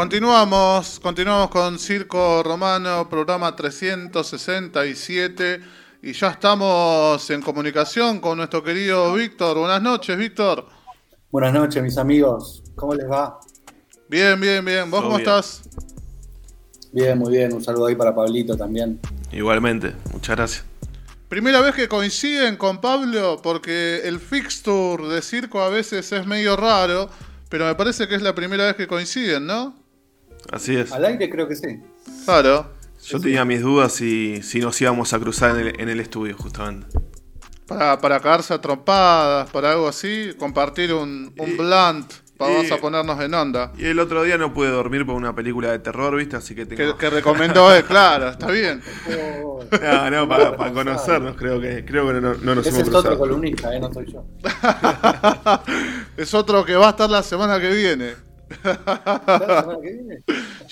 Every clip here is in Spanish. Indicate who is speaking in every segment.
Speaker 1: Continuamos, continuamos con Circo Romano, programa 367 y ya estamos en comunicación con nuestro querido Víctor. Buenas noches, Víctor.
Speaker 2: Buenas noches, mis amigos. ¿Cómo les va?
Speaker 1: Bien, bien, bien. ¿Vos cómo estás?
Speaker 2: Bien, muy bien. Un saludo ahí para Pablito también.
Speaker 3: Igualmente, muchas gracias.
Speaker 1: Primera vez que coinciden con Pablo, porque el fixture de circo a veces es medio raro, pero me parece que es la primera vez que coinciden, ¿no?
Speaker 3: Así es.
Speaker 2: Al aire creo que sí.
Speaker 1: Claro.
Speaker 3: Yo tenía mis dudas si, si nos íbamos a cruzar en el, en el estudio, justamente.
Speaker 1: Para, para cagarse a trompadas, para algo así, compartir un, un
Speaker 3: Y-
Speaker 1: blunt, vamos
Speaker 3: y-
Speaker 1: a ponernos en onda.
Speaker 3: Y el otro día no pude dormir por una película de terror, ¿viste? Así que
Speaker 1: Que,
Speaker 3: tengo...
Speaker 1: que recomendó él, claro, está bien.
Speaker 3: No, no, para, para conocernos, creo que, creo que no, no nos
Speaker 2: Ese
Speaker 3: hemos
Speaker 2: es otro columnista, ¿eh? no soy yo.
Speaker 1: es otro que va a estar la semana que viene.
Speaker 2: ¿La semana que viene?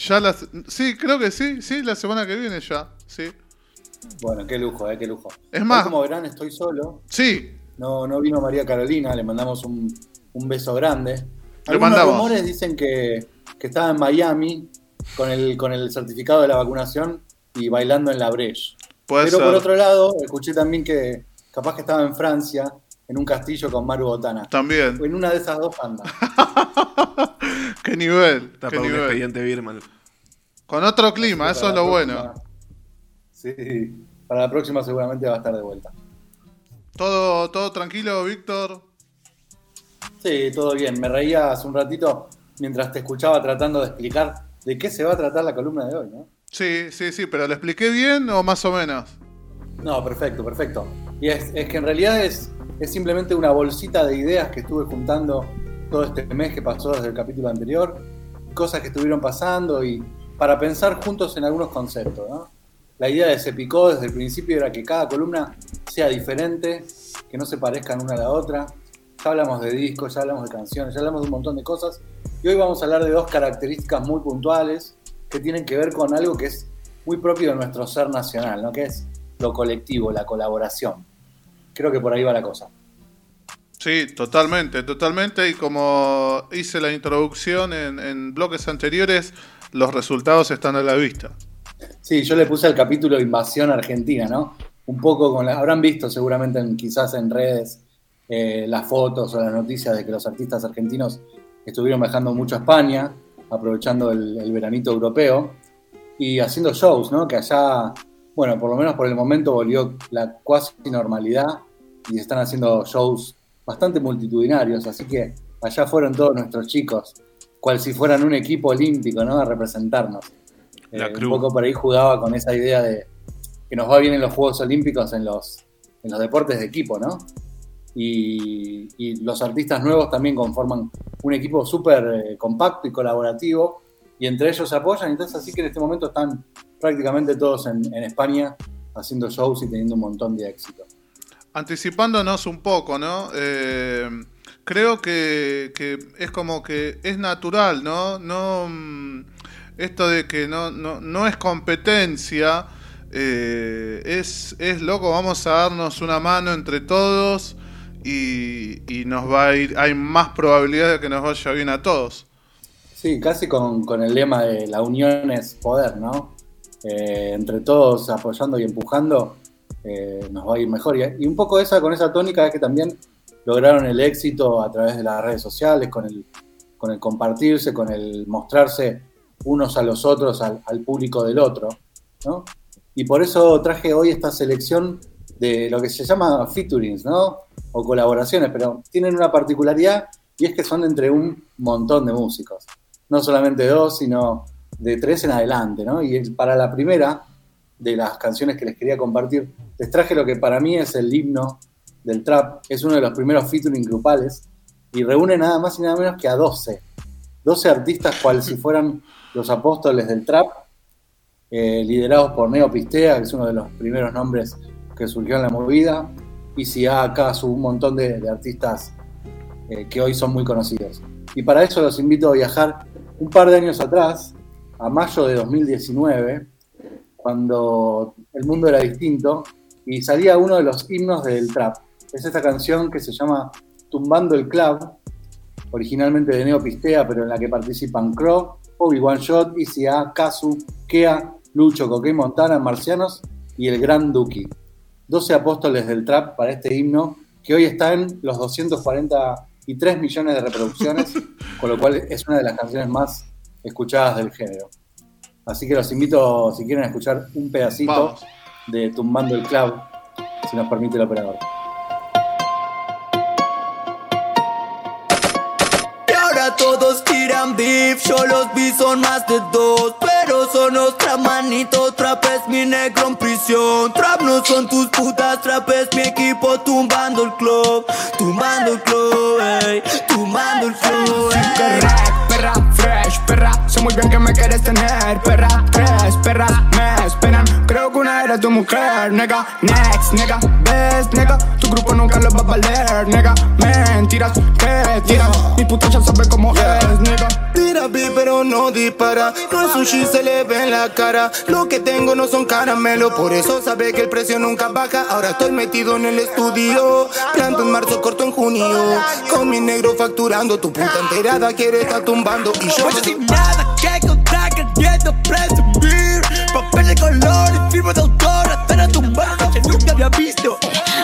Speaker 1: Ya la, sí, creo que sí, sí, la semana que viene ya, sí.
Speaker 2: Bueno, qué lujo, ¿eh? qué lujo.
Speaker 1: Es
Speaker 2: Hoy,
Speaker 1: más-
Speaker 2: como verán, estoy solo.
Speaker 1: Sí,
Speaker 2: No, no vino María Carolina, le mandamos un, un beso grande.
Speaker 1: Le
Speaker 2: Algunos
Speaker 1: mandamos.
Speaker 2: rumores dicen que, que estaba en Miami con el, con el certificado de la vacunación y bailando en la Breche.
Speaker 1: puede
Speaker 2: Pero
Speaker 1: ser.
Speaker 2: por otro lado, escuché también que capaz que estaba en Francia, en un castillo con Maru Botana.
Speaker 1: También.
Speaker 2: En una de esas dos andas.
Speaker 1: Qué nivel,
Speaker 3: Está
Speaker 1: qué
Speaker 3: para un
Speaker 1: nivel.
Speaker 3: expediente Birman.
Speaker 1: Con otro clima, eso es lo bueno.
Speaker 2: Sí, para la próxima seguramente va a estar de vuelta.
Speaker 1: ¿Todo, todo tranquilo, Víctor?
Speaker 2: Sí, todo bien. Me reía hace un ratito mientras te escuchaba tratando de explicar de qué se va a tratar la columna de hoy, ¿no?
Speaker 1: Sí, sí, sí, pero ¿lo expliqué bien o más o menos?
Speaker 2: No, perfecto, perfecto. Y es, es que en realidad es, es simplemente una bolsita de ideas que estuve juntando todo este mes que pasó desde el capítulo anterior, cosas que estuvieron pasando y para pensar juntos en algunos conceptos. La idea de Se Picó desde el principio era que cada columna sea diferente, que no se parezcan una a la otra. Ya hablamos de discos, ya hablamos de canciones, ya hablamos de un montón de cosas. Y hoy vamos a hablar de dos características muy puntuales que tienen que ver con algo que es muy propio de nuestro ser nacional, ¿no? Que es lo colectivo, la colaboración. Creo que por ahí va la cosa.
Speaker 1: Sí, totalmente, totalmente. Y como hice la introducción en, en bloques anteriores, los resultados están a la vista.
Speaker 2: Sí, yo le puse al capítulo Invasión Argentina, ¿no? Un poco con la, habrán visto seguramente en- quizás en redes eh, las fotos o las noticias de que los artistas argentinos estuvieron viajando mucho a España, aprovechando el, el veranito europeo y haciendo shows, ¿no? Que allá, bueno, por lo menos por el momento volvió la cuasi normalidad y están haciendo shows bastante multitudinarios, así que allá fueron todos nuestros chicos, cual si fueran un equipo olímpico, ¿no? A representarnos.
Speaker 3: La
Speaker 2: Eh, un poco por ahí jugaba con esa idea de que nos va bien en los Juegos Olímpicos, en los, en los deportes de equipo, ¿no? Y, y los artistas nuevos también conforman un equipo súper eh, compacto y colaborativo, y entre ellos se apoyan, entonces así que en este momento están prácticamente todos en, en España haciendo shows y teniendo un montón de éxito.
Speaker 1: Anticipándonos un poco, ¿no? Eh, creo que, es como que es natural, ¿no? No mm, esto de que no, no, no es competencia, eh, es, es loco, vamos a darnos una mano entre todos y, y nos va a ir, hay más probabilidad de que nos vaya bien a todos.
Speaker 2: Sí, casi con, con el lema de la unión es poder, ¿no? Eh, entre todos apoyando y empujando, eh, nos va a ir mejor. Y, y un poco esa, con esa tónica es que también lograron el éxito a través de las redes sociales, con el, con el compartirse, con el mostrarse unos a los otros, al, al público del otro, ¿no? Y por eso traje hoy esta selección de lo que se llama featurings, ¿no? O colaboraciones, pero tienen una particularidad y es que son entre un montón de músicos. No solamente dos, sino de tres en adelante, ¿no? Y para la primera de las canciones que les quería compartir, les traje lo que para mí es el himno del trap. Es uno de los primeros featuring grupales y reúne nada más y nada menos que a 12. 12 artistas cual si fueran los apóstoles del trap, eh, liderados por Neo Pistea, que es uno de los primeros nombres que surgió en la movida, y si acá un montón de, artistas eh, que hoy son muy conocidos. Y para eso los invito a viajar un par de años atrás, a mayo de 2019, cuando el mundo era distinto, y salía uno de los himnos del trap. Es esta canción que se llama Tumbando el Club, originalmente de Neo Pistea, pero en la que participan Crow, Obi One Shot, ICA, Kazu, Kea, Lucho, Coque Montana, Marcianos y el Gran Duki. 12 apóstoles del trap para este himno, que hoy está en los 243 millones de reproducciones, con lo cual es una de las canciones más escuchadas del género. Así que los invito, si quieren, a escuchar un pedacito de Tumbando el Club, si nos permite el operador.
Speaker 4: todos tiran beef, yo los vi son más de dos, pero son otra manito, trap es mi negro en prisión, trap no son tus putas, trap es mi equipo tumbando el club, tumbando el club, ey, tumbando el club, ey.
Speaker 5: Fresh, perra, sé muy bien que me quieres tener, perra, tres perras me esperan, creo que una era tu mujer, nega, next, nega, ves, nega, tu grupo nunca lo va a valer, nega, mentiras que tiran, mi puta ya sabe cómo es, nega.
Speaker 4: Tira pero no dispara, no es sushi se le ve en la cara, lo que tengo no son caramelos, por eso sabe que el precio nunca baja, ahora estoy metido en el estudio, planto en marzo, corto en junio, con mi negro facturando, tu puta enterada quiere estar tumbando. Y
Speaker 5: Pues sin nada que contar, queriendo presumir Papel de color y firma de autor Estar a tumbando que nunca había visto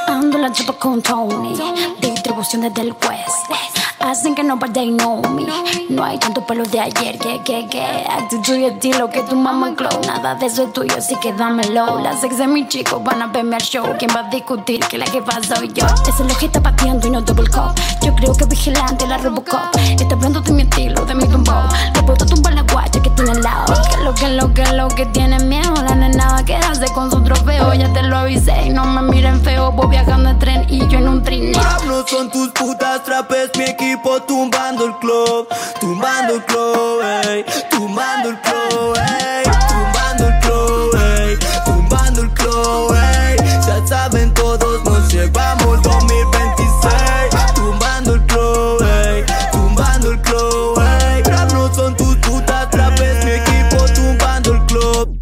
Speaker 6: Ando la chapa con Tony, distribución desde el West. Hacen que nobody know me. No hay tanto pelo de ayer, que, que, que. Actitud y estilo que tu mamá clown. Nada de eso es tuyo, así que dámelo. Las ex de mis chicos van a verme al show. ¿Quién va a discutir que la jefa soy yo? Ese lo que está pateando y no double cup. Yo creo que vigilante la Robocop. Está hablando de mi estilo, de mi tumbo. Le puedo tumbar la guacha que tiene al lado. Que lo que lo que lo que tiene miedo. La nena va a quedarse con su trofeo. Ya te lo avisé y no me miren feo. Voy viajando en tren y yo en un trineo.
Speaker 4: No son tus putas, trap es mi equipo tumbando el club, tumbando el club, ey, tumbando el club, ey, tumbando el club, ey, tumbando el club, ey. Ya saben todos, nos llevamos 2026, tumbando el club, ey, tumbando el club, ey. Trap no son tus putas, trap es mi equipo tumbando el club.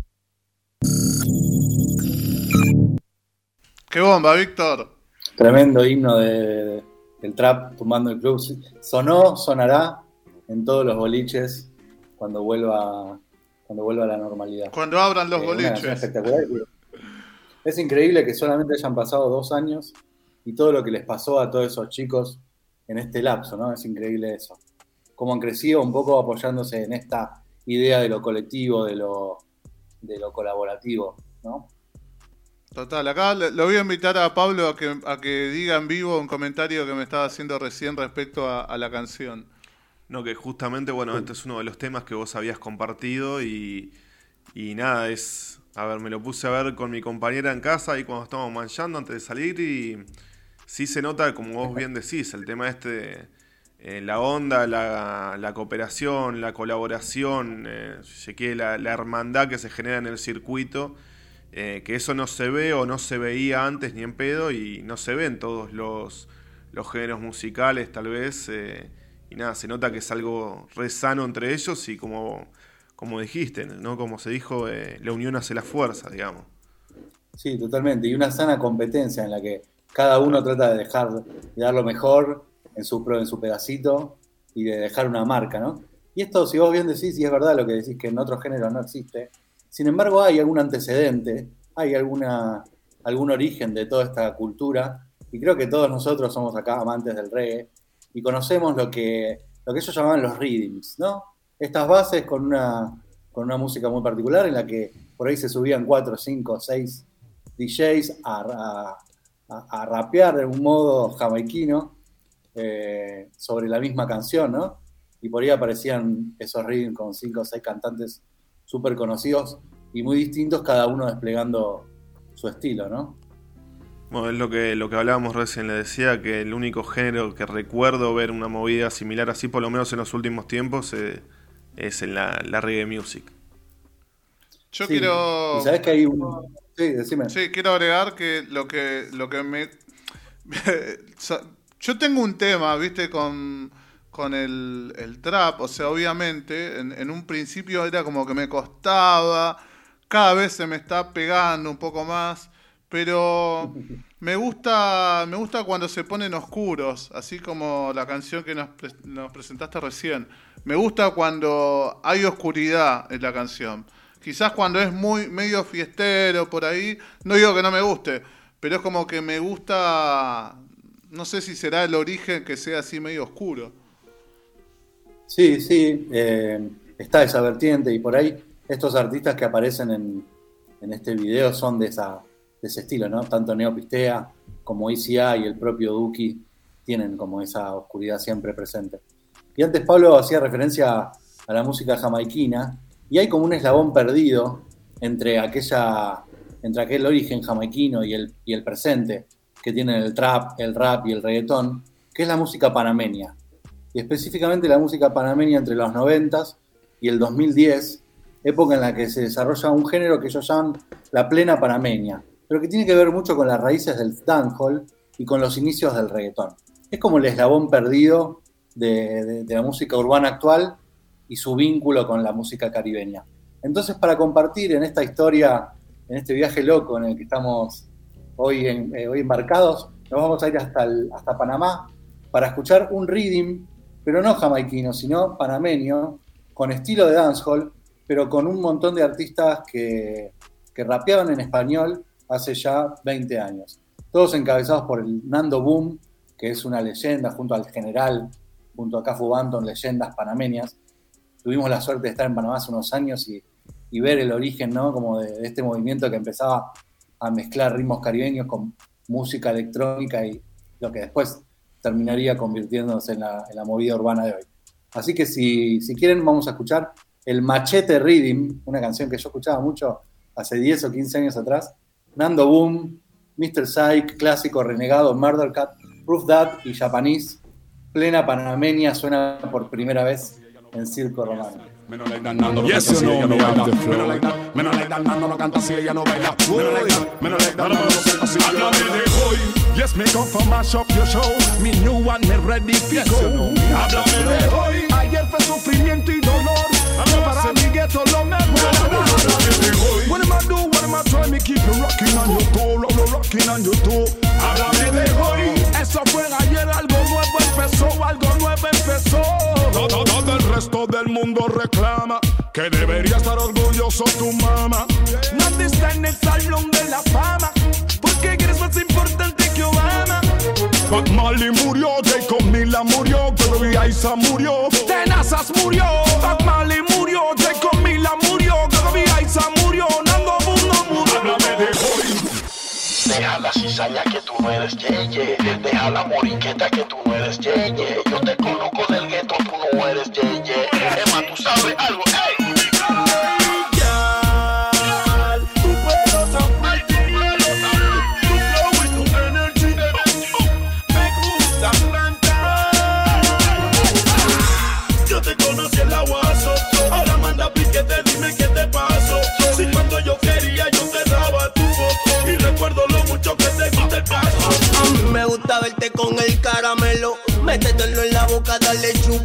Speaker 1: Qué bomba, Víctor.
Speaker 2: Tremendo himno de, del trap tumbando el club. Sonó, sonará en todos los boliches cuando vuelva, cuando vuelva a la normalidad.
Speaker 1: Cuando abran los
Speaker 2: Eh,
Speaker 1: boliches.
Speaker 2: espectacular. Es increíble que solamente hayan pasado dos años y todo lo que les pasó a todos esos chicos en este lapso, ¿no? Es increíble eso. Cómo han crecido un poco apoyándose en esta idea de lo colectivo, de lo, de lo colaborativo, ¿no?
Speaker 1: Total, acá lo voy a invitar a Pablo a que, a que diga en vivo un comentario que me estaba haciendo recién respecto a, la canción.
Speaker 3: No, que justamente, bueno, este es uno de los temas que vos habías compartido y, y nada, es... A ver, me lo puse a ver con mi compañera en casa y cuando estábamos manchando antes de salir y sí se nota, como vos bien decís, el tema este, de, eh, la onda, la, la cooperación, la colaboración, eh, la, la hermandad que se genera en el circuito, eh, que eso no se ve o no se veía antes ni en pedo y no se ve en todos los, los géneros musicales tal vez. eh, y nada, se nota que es algo re sano entre ellos y como, como dijiste, ¿no? Como se dijo, eh, la unión hace la fuerza, digamos.
Speaker 2: Sí, totalmente. Y una sana competencia en la que cada uno trata de dejar, de dar lo mejor en su, en su pedacito y de dejar una marca, ¿no? Y esto, si vos bien decís, y es verdad lo que decís, que en otros géneros no existe, sin embargo hay algún antecedente, hay alguna, algún origen de toda esta cultura, y creo que todos nosotros somos acá amantes del reggae, y conocemos lo que, lo que ellos llamaban los rhythms, ¿no? Estas bases con una, con una música muy particular en la que por ahí se subían cuatro, cinco, seis DJs a, a- a- a rapear de un modo jamaiquino eh, sobre la misma canción, ¿no? Y por ahí aparecían esos rhythms con cinco o seis cantantes súper conocidos y muy distintos, cada uno desplegando su estilo, ¿no?
Speaker 3: Bueno, es lo que, lo que hablábamos recién, le decía que el único género que recuerdo ver una movida similar así, por lo menos en los últimos tiempos, eh, es en la, la reggae music.
Speaker 1: Yo
Speaker 2: Sí,
Speaker 1: quiero.
Speaker 2: Y sabes que hay un. Sí, decime.
Speaker 1: Sí, quiero agregar que lo que, lo que me... Yo tengo un tema, viste, con, con el, el trap, o sea, obviamente, en, en un principio era como que me costaba, cada vez se me está pegando un poco más, pero me gusta, me gusta cuando se ponen oscuros, así como la canción que nos, pre- nos presentaste recién. Me gusta cuando hay oscuridad en la canción. Quizás cuando es muy medio fiestero por ahí, no digo que no me guste, pero es como que me gusta, no sé si será el origen que sea así medio oscuro.
Speaker 2: Sí, sí, eh, está esa vertiente y por ahí estos artistas que aparecen en, en este video son de, esa, de ese estilo, ¿no? Tanto Neopistea como ICI y el propio Duki tienen como esa oscuridad siempre presente. Y antes Pablo hacía referencia a la música jamaiquina y hay como un eslabón perdido entre, aquella, entre aquel origen jamaiquino y el, y el presente que tienen el trap, el rap y el reggaetón, que es la música panameña y específicamente la música panameña entre los 90 y el 2010, época en la que se desarrolla un género que ellos llaman la plena panameña, pero que tiene que ver mucho con las raíces del dancehall y con los inicios del reggaetón. Es como el eslabón perdido de, la música urbana actual y su vínculo con la música caribeña. Entonces, para compartir en esta historia, en este viaje loco en el que estamos hoy, eh, hoy embarcados, nos vamos a ir hasta, hasta Panamá para escuchar un reading, pero no jamaiquino, sino panameño, con estilo de dancehall, pero con un montón de artistas que, que rapeaban en español hace ya 20 años. Todos encabezados por el Nando Boom, que es una leyenda, junto al general, junto a Cafu Banton, leyendas panameñas. Tuvimos la suerte de estar en Panamá hace unos años y, y ver el origen, ¿no? Como de, de este movimiento que empezaba a mezclar ritmos caribeños con música electrónica y lo que después terminaría convirtiéndose en la, en la movida urbana de hoy. Así que si, si quieren vamos a escuchar el Machete Rhythm, una canción que yo escuchaba mucho hace 10 o 15 años atrás. Nando Boom, Mr. Psych, clásico renegado, Murder Cat, Proof That y Japanese. Plena panameña suena por primera vez en Circo Romano.
Speaker 5: Me no like that Nando no canta si ella no baila. Me no like that, me no like that Nando no canta si ella no baila. Me no like that, me no like that Nando no canta si ella no baila. Yes, me come from mash up your show. Me new one, me ready to go. Háblame de hoy. Ayer fue sufrimiento y dolor. Pero para mi gueto lo mejor. What am I do? What am I trying? Me keep you rocking on your toe, roll, rocking on your toe. Háblame de hoy. Eso fue ayer, algo nuevo empezó, algo nuevo empezó. Todo, todo el resto del mundo reclama que debería estar orgulloso tu mamá. ¿Dónde está en el salón de la fama? Porque eres más importante que Obama. Bob Marley murió, Jacob Mila murió, Gloria Isa murió, Tenazas murió, Bob Marley murió, Jacob Mila murió, Gloria Isa murió, Nando no murió. Háblame de hoy.
Speaker 7: Deja la cizaña que tú no eres yeye. Deja la moriqueta que tú no eres yeye. Yo te conozco del gueto, tú no eres yeye. Más, tú sabes algo,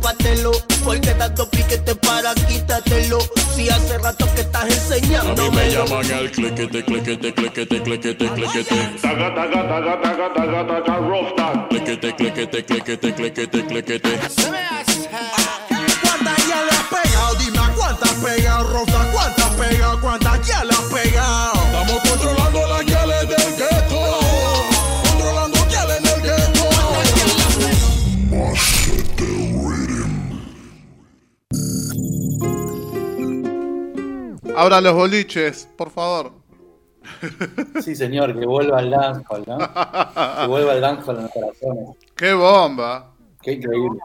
Speaker 4: chúpatelo. Porque tanto piquete para quítatelo. Si hace rato que estás enseñándome.
Speaker 5: el cliquete, cliquete, cliquete, cliquete, cliquete.
Speaker 3: Taga, taga, taga, taga, taga, taga, rough tag.
Speaker 1: Abra los boliches, por favor.
Speaker 2: Sí, señor, que vuelva el dancehall, ¿no? Que vuelva el dancehall en los corazones.
Speaker 1: ¡Qué bomba!
Speaker 2: Qué increíble.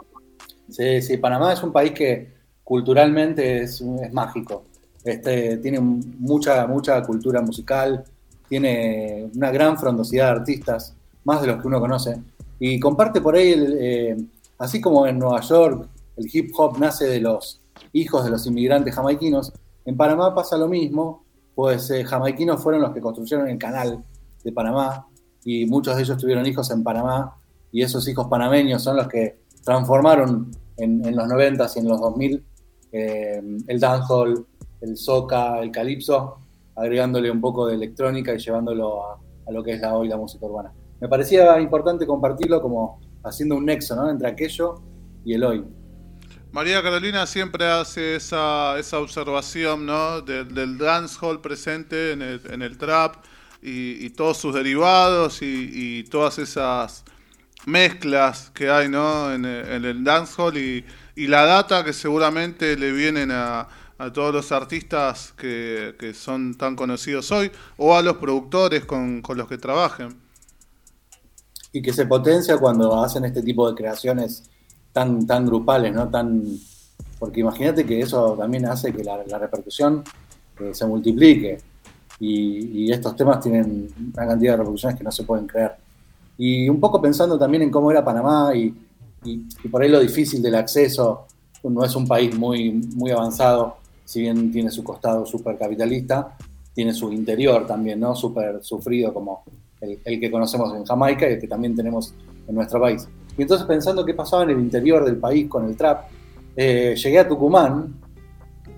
Speaker 2: Sí, sí, Panamá es un país que culturalmente es, es mágico. Este, tiene mucha, mucha cultura musical, tiene una gran frondosidad de artistas, más de los que uno conoce. Y comparte por ahí, el, eh, así como en Nueva York el hip hop nace de los hijos de los inmigrantes jamaiquinos, en Panamá pasa lo mismo, pues eh, jamaiquinos fueron los que construyeron el canal de Panamá y muchos de ellos tuvieron hijos en Panamá y esos hijos panameños son los que transformaron en, los 90 y en los 2000 eh, el dancehall, el soca, el calipso, agregándole un poco de electrónica y llevándolo a, lo que es la hoy la música urbana. Me parecía importante compartirlo como haciendo un nexo entre aquello y el hoy.
Speaker 1: María Carolina siempre hace esa, esa observación ¿no? del, dancehall presente en el, en el trap y, todos sus derivados y, y todas esas mezclas que hay ¿no? en, el, en el dancehall y, y la data que seguramente le vienen a, a todos los artistas que, que son tan conocidos hoy o a los productores con, con los que trabajen.
Speaker 2: y que se potencia cuando hacen este tipo de creaciones tan, tan grupales, ¿no? Tan, porque imagínate que eso también hace que la, la repercusión eh, se multiplique y, y estos temas tienen una cantidad de repercusiones que no se pueden creer. Y un poco pensando también en cómo era Panamá y, y- y por ahí lo difícil del acceso, no es un país muy, muy avanzado, si bien tiene su costado súper capitalista, tiene su interior también, ¿no? Súper sufrido como el, el que conocemos en Jamaica y el que también tenemos en nuestro país. Y entonces pensando qué pasaba en el interior del país con el trap, eh, llegué a Tucumán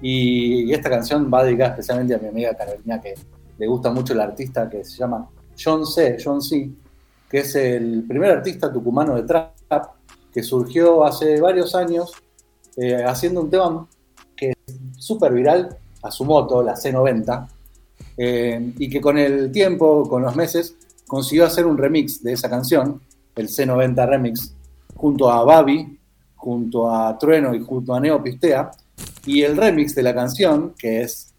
Speaker 2: y, esta canción va dedicada especialmente a mi amiga Carolina, que le gusta mucho el artista que se llama John C., John C., que es el primer artista tucumano de trap que surgió hace varios años eh, haciendo un tema que es súper viral a su moto, la C90, eh, y que con el tiempo, con los meses, consiguió hacer un remix de esa canción, el C90 Remix, junto a Babi, junto a Trueno y junto a Neo Pistea, y el remix de la canción, que es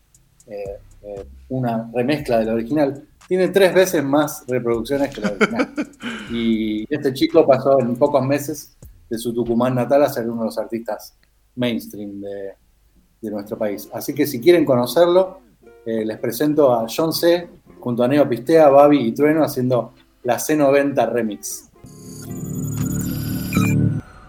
Speaker 2: eh, eh, una remezcla del original, tiene tres veces más reproducciones que la original. Y este chico pasó en pocos meses de su Tucumán natal a ser uno de los artistas mainstream de, de nuestro país. Así que si quieren conocerlo, eh, les presento a John C. junto a Neo Pistea, Babi y Trueno haciendo la C90 Remix.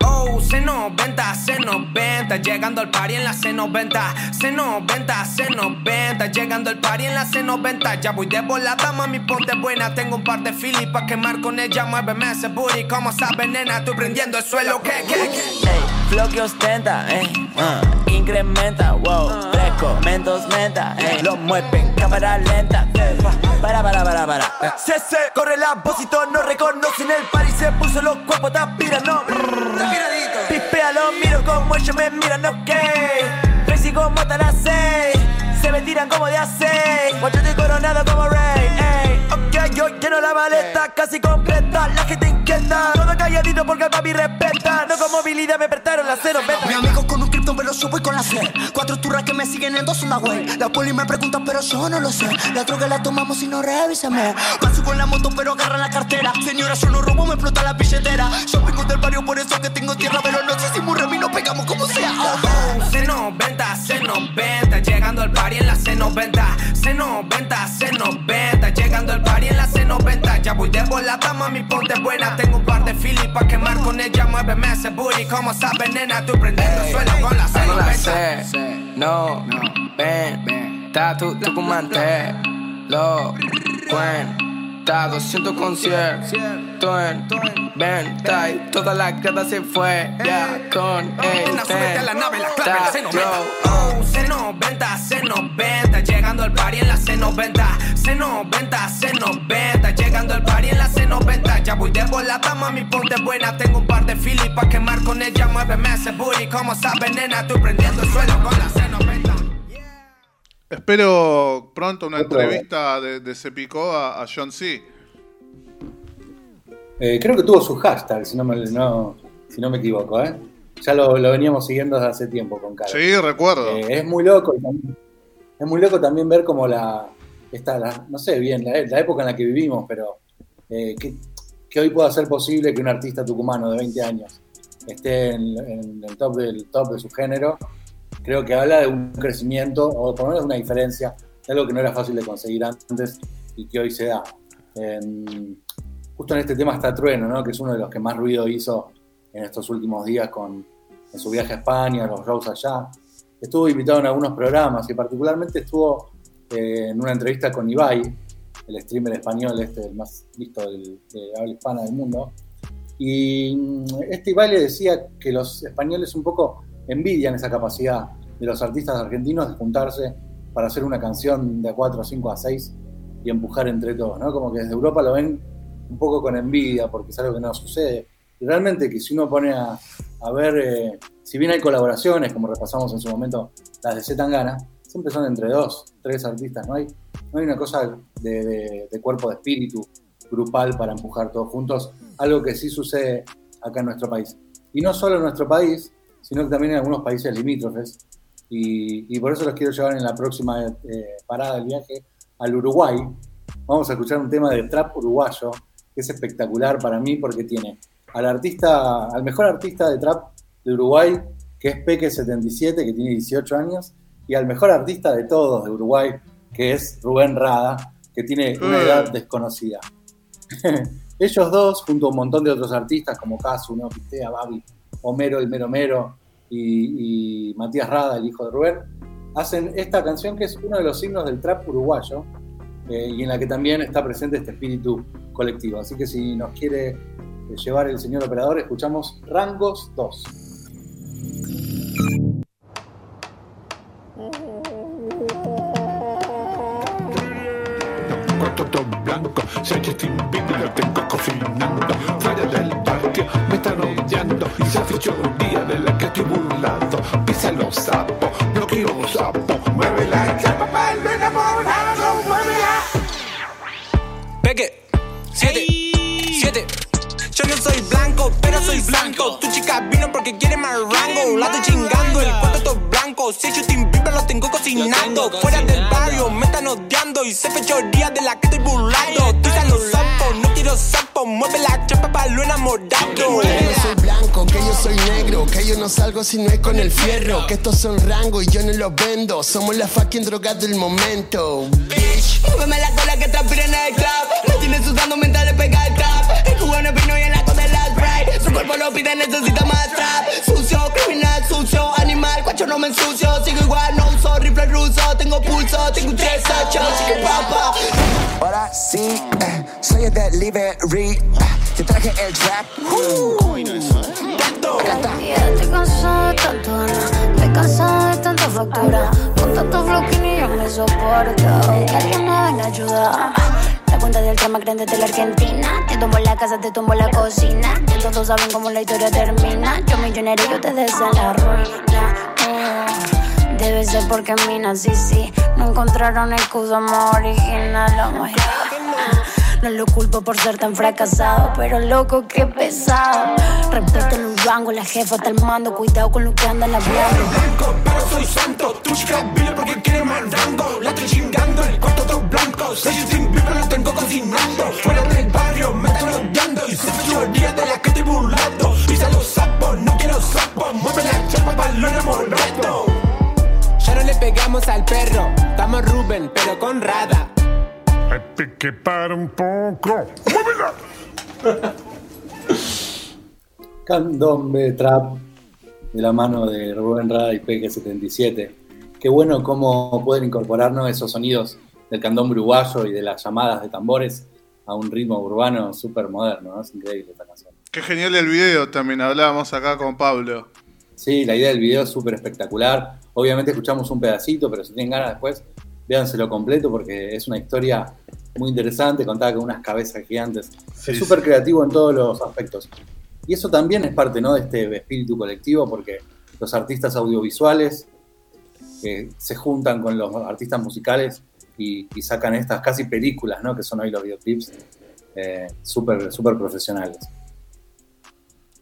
Speaker 8: Oh, C90, C90, llegando al party en la C90. C90, C90, llegando al party en la C90. Ya voy de volada, mami, ponte buena. Tengo un par de filis pa' quemar con ella. Muéveme ese booty, como sabes, nena. Estoy prendiendo el suelo, que, que, que.
Speaker 9: Flow que ostenta, eh, uh, incrementa, wow, fresco, mentos menta, eh, lo mueven, cámara lenta, eh, para, para, para, para, eh.
Speaker 4: CC, corre la voz y todos no reconocen el party Se puso los cuerpos, está pirando. Pispea, lo miro como ellos me miran, ok. Crazy como hasta las seis Se me tiran como de Guacho estoy coronado como rey, ey. Ok, yo lleno la maleta casi completa La gente inquieta Calladito porque el papi respeta. No con movilidad me prestaron la cero
Speaker 10: Mi amigo con un Krypton pero yo voy con la C. Cuatro turras que me siguen en dos onda güey La poli me pregunta pero yo no lo sé. La droga la tomamos y no revísame. Paso con la moto pero agarra la cartera. Señora yo no robo me explota la billetera. Yo vengo del barrio por eso que tengo tierra Pero no sé si murrami nos pegamos como sea.
Speaker 8: Oh, C90, C90, llegando al party en la C90. C90, C90, llegando al party en la C90. Ya voy de volada, mami, ponte buena. Tengo un par de filis pa' quemar con ella. Muéveme ese booty, como sabes, nena. Estoy prendiendo el suelo con la
Speaker 5: No la
Speaker 8: C90.
Speaker 5: sé, no, ven, está tu documante, lo cuenta, 200 conciertos en venta y toda la grada se fue ya con el
Speaker 8: a la nave, la clave, la C90. Oh, C90, C90, llegando al party en la C90. C90, C90, llegando al party en la C90. Ya voy de volada, mami, ponte buena. Tengo un par de filis pa' quemar con ella. Muéveme ese booty, como sabes, nena. Estoy prendiendo el suelo con la C90.
Speaker 1: Espero pronto una entrevista de, de Cepicó a, a John C.
Speaker 2: Eh, creo que tuvo su hashtag, si no me, no- si no me equivoco, ¿eh? Ya lo, lo veníamos siguiendo desde hace tiempo con Caro.
Speaker 1: Sí, recuerdo.
Speaker 2: Eh, es muy loco también- es muy loco también ver como la, esta, la- no sé bien, la, la época en la que vivimos, pero eh, que, que hoy pueda ser posible que un artista tucumano de 20 años esté en, en el top del top de su género, creo que habla de un crecimiento, o por lo menos una diferencia, de algo que no era fácil de conseguir antes y que hoy se da. En- justo en este tema está Trueno, ¿no? que es uno de los que más ruido hizo en estos últimos días con en su viaje a España, los shows allá. Estuvo invitado en algunos programas y particularmente estuvo eh, en una entrevista con Ibai, el streamer español, este, el más visto de habla hispana del mundo. Y mm, este Ibai le decía que los españoles un poco envidian esa capacidad de los artistas argentinos de juntarse para hacer una canción de a 4, 5, a 6 y empujar entre todos, ¿no? Como que desde Europa lo ven un poco con envidia porque es algo que no sucede. Y realmente que si uno pone a, a ver, eh, si bien hay colaboraciones, como repasamos en su momento las de Zetangana, siempre son entre dos, tres artistas, no hay, no hay una cosa de- de cuerpo de espíritu grupal para empujar todos juntos, algo que sí sucede acá en nuestro país. Y no solo en nuestro país, sino que también en algunos países limítrofes. Y, y por eso los quiero llevar en la próxima eh, parada del viaje al Uruguay. Vamos a escuchar un tema de trap uruguayo, que es espectacular para mí porque tiene al artista, al mejor artista de trap de Uruguay, que es Peque77, que tiene 18 años, y al mejor artista de todos de Uruguay, que es Rubén Rada, que tiene una
Speaker 1: Eh.
Speaker 2: edad desconocida. Ellos dos, junto a un montón de otros artistas como Casu, ¿no? Pitea, Babi, Homero, el Mero Mero y, Matías Rada, el hijo de Rubén, hacen esta canción que es uno de los signos del trap uruguayo eh, y en la que también está presente este espíritu colectivo. Así que si nos quiere eh, llevar el señor operador, escuchamos Rangos 2.
Speaker 11: todo blanco. Bieber, lo tengo cocinando.
Speaker 8: Si no
Speaker 12: es con el fierro, que estos son rangos y yo no los vendo, somos la fucking droga del momento. Bitch.
Speaker 10: Muéveme la cola que transpira en el club. No tienes sudando mientras le pega el trap. El cubano vino y el lago de la spray. Su cuerpo lo pide, necesita más trap. Sucio, criminal, sucio, animal. Cuacho no me ensucio. Sigo igual, no uso rifle ruso. Tengo pulso, tengo un 3 8 Chique papa.
Speaker 12: Ahora sí, eh, soy el delivery, eh, te traje el trap. Uh,
Speaker 6: factura. Con tanto flow que ni yo me soporto. Que alguien me venga a ayudar. La cuenta del trama grande de la Argentina. Te tumbo la casa, te tumbo la cocina. Que todos saben cómo la historia termina. Yo millonario, yo te deseo la ruina. Oh, Debe ser porque mina, sí, sí. No encontraron excusa más original. My God. No lo culpo por ser tan fracasado, pero loco, qué pesado. Respeto en un rango, la jefa está al mando. Cuidado con lo que andan hablando.
Speaker 11: Blanco, pero soy santo. Tu chica vino porque quiere más rango. La estoy chingando, el cuarto todo blanco. Soy Justin Bieber, lo tengo cocinando. Fuera del barrio me están odiando. Y se fechoría de la que estoy burlando. Pisa los sapos, no quiero sapos. Mueve la chapa para lo enamorado.
Speaker 8: Ya no le pegamos al perro. Estamos Rubén, pero con Rada.
Speaker 11: Que para un poco. ¡Muévela!
Speaker 2: Candombe Trap de la mano de Rubén Rada y PG77. Qué bueno cómo pueden incorporarnos esos sonidos del candombe uruguayo y de las llamadas de tambores a un ritmo urbano súper moderno, ¿no? Es increíble esta canción.
Speaker 1: Qué genial el video también, hablábamos acá con Pablo.
Speaker 2: Sí, la idea del video es súper espectacular. Obviamente escuchamos un pedacito, pero si tienen ganas después, véanselo completo porque es una historia muy interesante, contada con unas cabezas gigantes.
Speaker 1: Sí,
Speaker 2: es súper creativo en todos los aspectos. Y eso también es parte ¿no? de este espíritu colectivo porque los artistas audiovisuales que se juntan con los artistas musicales y, y sacan estas casi películas, ¿no? que son hoy los videoclips, eh, súper súper profesionales.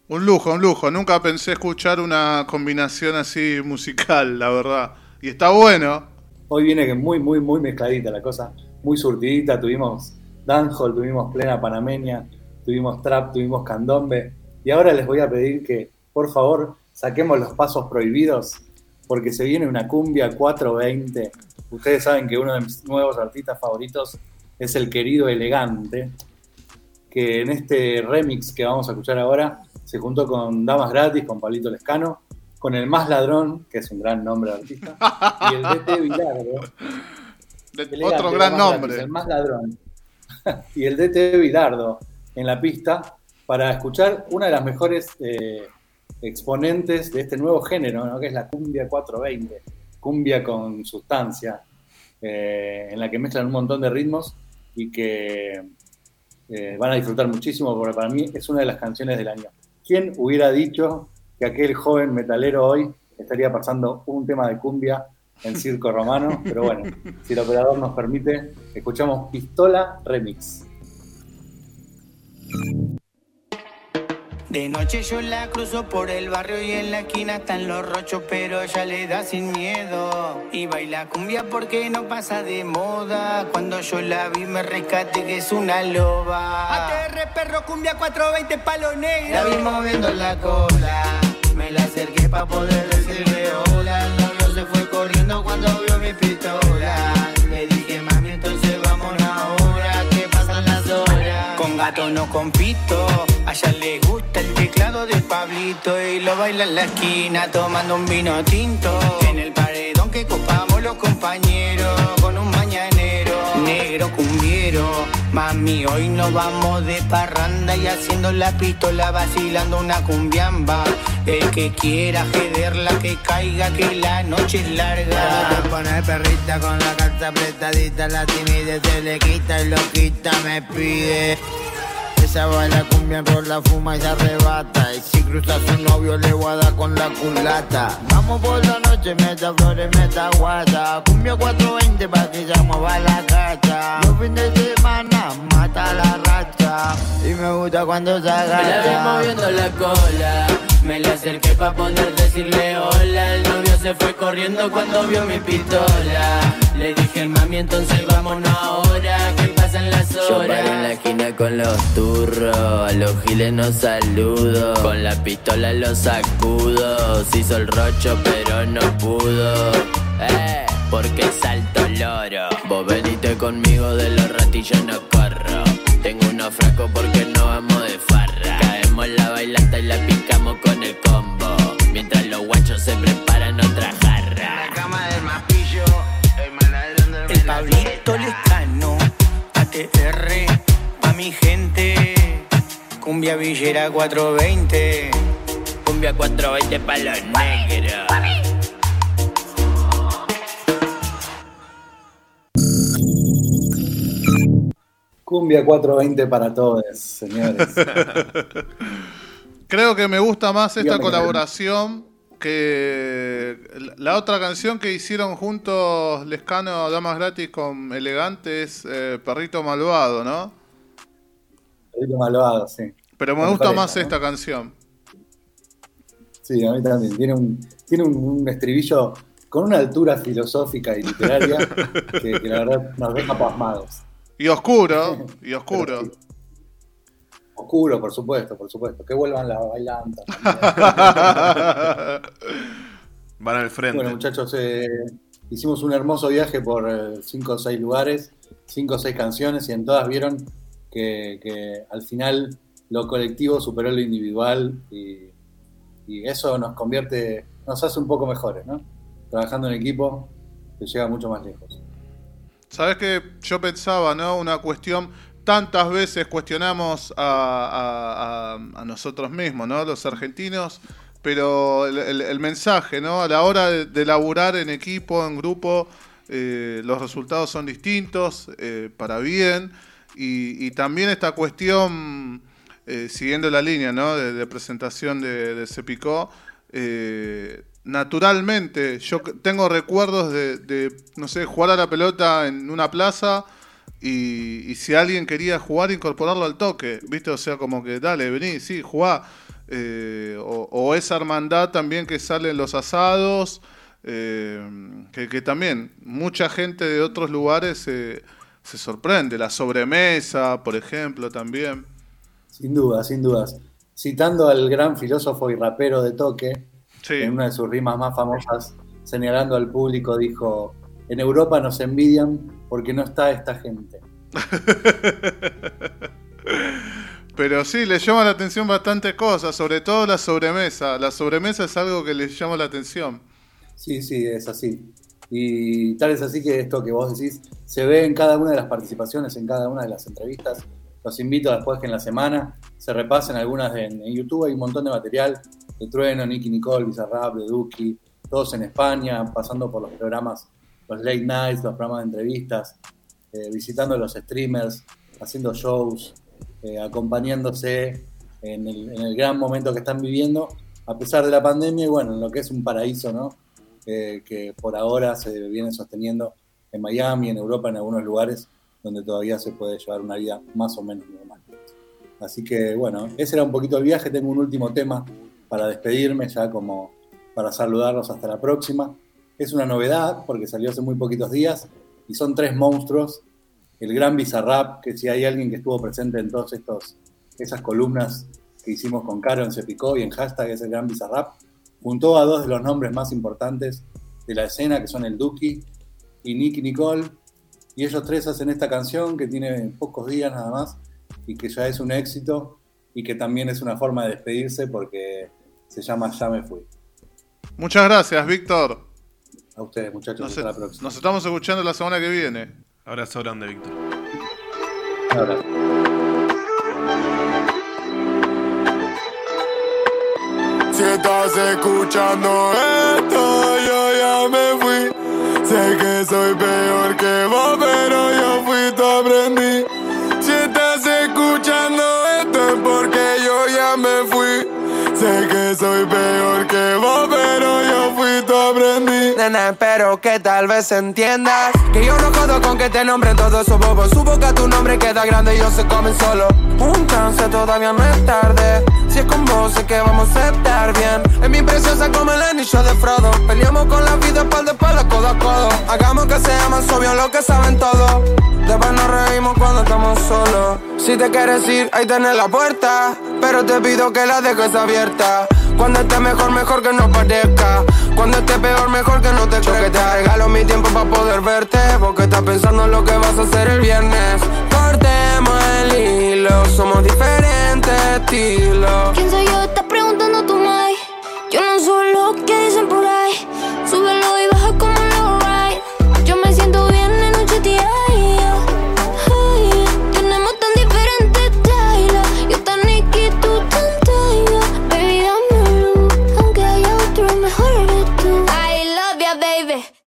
Speaker 1: Un lujo, un lujo. Nunca pensé escuchar una combinación así musical, la verdad. Y está bueno.
Speaker 2: Hoy viene que muy, muy, muy mezcladita la cosa, muy surtidita. Tuvimos dancehall, tuvimos plena panameña, tuvimos trap, tuvimos candombe. Y ahora les voy a pedir que, por favor, saquemos los pasos prohibidos, porque se viene una cumbia 420. Ustedes saben que uno de mis nuevos artistas favoritos es el querido Elegante, que en este remix que vamos a escuchar ahora se juntó con Damas Gratis, con Pablito Lescano, con el Más Ladrón, que es un gran nombre de artista, y el DT Bilardo. Elegante,
Speaker 1: Otro gran nombre.
Speaker 2: Gratis, el Más Ladrón. y el DT Bilardo en la pista para escuchar una de las mejores eh, exponentes de este nuevo género, ¿no? que es la cumbia 420, cumbia con sustancia, eh, en la que mezclan un montón de ritmos y que eh, van a disfrutar muchísimo porque para mí es una de las canciones del año. ¿Quién hubiera dicho que aquel joven metalero hoy estaría pasando un tema de cumbia en Circo Romano? Pero bueno, si el operador nos permite, escuchamos Pistola Remix.
Speaker 13: De noche yo la cruzo por el barrio y en la esquina están los rochos, pero ella le da sin miedo. Y baila cumbia porque no pasa de moda. Cuando yo la vi me rescate que es una loba.
Speaker 10: ATR perro cumbia 420 palo negro.
Speaker 13: La vi moviendo la cola. Me la acerqué pa' poder no compito. A ella le gusta el teclado de Pablito. Y lo baila en la esquina tomando un vino tinto. En el paredón que copamos los compañeros. Con un mañanero. Negro cumbiero. Mami, hoy nos vamos de parranda y haciendo la pistola vacilando una cumbiamba. El que quiera jederla que caiga, que la noche es larga. Te pone perrita con la carta apretadita, la timidez se le quita y loquita me pide. Esa baila cumbia, enrola, fuma y se arrebata. Y si cruza a su novio, le voy a dar con la culata. Vamos por la noche, meta flores, meta guata. Cumbia 420 pa' que ya mueva la cacha. Los fines de semana mata la racha. Y me gusta cuando se agacha.
Speaker 9: Me la vi moviendo la cola. Me le acerqué pa' poder decirle hola. El novio se fue corriendo cuando vio mi pistola. Le dije, mami, entonces vámonos ahora. Que pasan las
Speaker 14: Yo paro en la esquina con los turros, a los giles no saludo, con la pistola los sacudo, se hizo el rocho pero no pudo, eh, porque salto loro, vos venite conmigo de los ratillos no corro, tengo unos frascos porque no vamos de farra, caemos la bailanta y la picamos con el combo, mientras los guachos se preparan otra jarra.
Speaker 13: cama del mapillo, el Pablito Lescano, ATR, pa' mi gente, cumbia villera 420.
Speaker 14: Cumbia 420 pa' los negros.
Speaker 2: Cumbia 420 para todos, señores.
Speaker 1: Creo que me gusta más esta
Speaker 2: Dígame,
Speaker 1: colaboración que la otra canción que hicieron juntos Lescano Damas Gratis con Elegante es eh, Perrito Malvado, ¿no?
Speaker 2: Perrito malvado, sí.
Speaker 1: Pero me gusta más
Speaker 2: ¿no?
Speaker 1: esta canción.
Speaker 2: Sí, a mí también. Tiene un, tiene un, un estribillo con una altura filosófica y literaria que, que la verdad nos deja pasmados.
Speaker 1: Y oscuro, y oscuro.
Speaker 2: Oscuro, por supuesto, por supuesto. Que vuelvan las bailantas.
Speaker 3: Van al frente.
Speaker 2: Bueno, muchachos, eh, hicimos un hermoso viaje por eh, cinco o seis lugares, cinco o seis canciones, y en todas vieron que, que al final lo colectivo superó lo individual y, y eso nos convierte, nos hace un poco mejores, ¿no? Trabajando en equipo se llega mucho más lejos.
Speaker 1: Sabes que yo pensaba, ¿no? Una cuestión. Tantas veces cuestionamos a, a- nosotros mismos, ¿no? Los argentinos. Pero el, el- el mensaje, ¿no? A la hora de, de laburar en equipo, en grupo, eh, los resultados son distintos, eh, para bien. Y, también esta cuestión, eh, siguiendo la línea, ¿no? De, de presentación de, de Cepicó, naturalmente, yo tengo recuerdos de, no sé, jugar a la pelota en una plaza y, y si alguien quería jugar, incorporarlo al toque, ¿viste? O sea, como que dale, vení, sí, jugá. Eh, o, o esa hermandad también que sale en los asados, eh, que, que también mucha gente de otros lugares eh, se sorprende. La sobremesa, por ejemplo, también.
Speaker 2: Sin duda, sin dudas. Citando al gran filósofo y rapero de Toque, en una de sus rimas más famosas, señalando al público, dijo, en Europa nos envidian porque no está esta gente.
Speaker 1: Pero sí, le llama la atención bastantes cosas, sobre todo la sobremesa. La sobremesa es algo que le llama la atención.
Speaker 2: Sí, sí, es así. Y tal es así que esto que vos decís se ve en cada una de las participaciones, en cada una de las entrevistas. Los invito después que en la semana se repasen algunas de- en, YouTube. Hay un montón de material de Trueno, Nicky Nicole, Bizarrap, de Duki, todos en España, pasando por los programas, los late nights, los programas de entrevistas. eh, visitando a los streamers, haciendo shows, eh, acompañándose en el, en el gran momento que están viviendo, a pesar de la pandemia y bueno, en lo que es un paraíso, ¿no? Eh, que por ahora se viene sosteniendo en Miami, en Europa, en algunos lugares donde todavía se puede llevar una vida más o menos normal. Así que bueno, ese era un poquito el viaje. Tengo un último tema para despedirme, ya como para saludarlos hasta la próxima. Es una novedad porque salió hace muy poquitos días y son tres monstruos. El gran Bizarrap, que si hay alguien que estuvo presente en todas esas columnas que hicimos con Caro en Cepicó y en hashtag es el gran Bizarrap, juntó a dos de los nombres más importantes de la escena, que son el Duki y Nicky Nicole, y ellos tres hacen esta canción que tiene pocos días nada más y que ya es un éxito y que también es una forma de despedirse porque se llama Ya me fui.
Speaker 1: Muchas gracias, Víctor.
Speaker 2: A ustedes, muchachos.
Speaker 1: Nos,
Speaker 2: hasta la próxima.
Speaker 1: nos estamos escuchando la semana que viene.
Speaker 3: Abrazo grande, Víctor.
Speaker 2: Ahora.
Speaker 15: Si estás escuchando esto, yo ya me fui. Sé que soy peor que vos, pero yo fui tu aprendí. Que soy peor que vos, pero yo fui tu aprendí.
Speaker 16: Nena, espero que tal vez entiendas Que yo no jodo con que te nombren todos esos bobos. Su boca tu nombre queda grande y ellos se comen solo. Un todavía no es tarde. Si es con vos sé que vamos a estar bien. Es mi preciosa como el anillo de Frodo. Peleamos con la vida espalda a espalda, codo a codo. Hagamos que sea más obvio lo que saben todos. Después nos reímos cuando estamos solos. Si te quieres ir, ahí tenés la puerta. Pero te pido que la dejes abierta Cuando esté mejor, mejor que no parezca. Cuando esté peor, mejor que no te Yo que te regalo mi tiempo para poder verte Porque estás pensando en lo que vas a hacer el viernes. Cortemos el hilo, somos diferentes estilos.
Speaker 17: ¿Quién soy yo?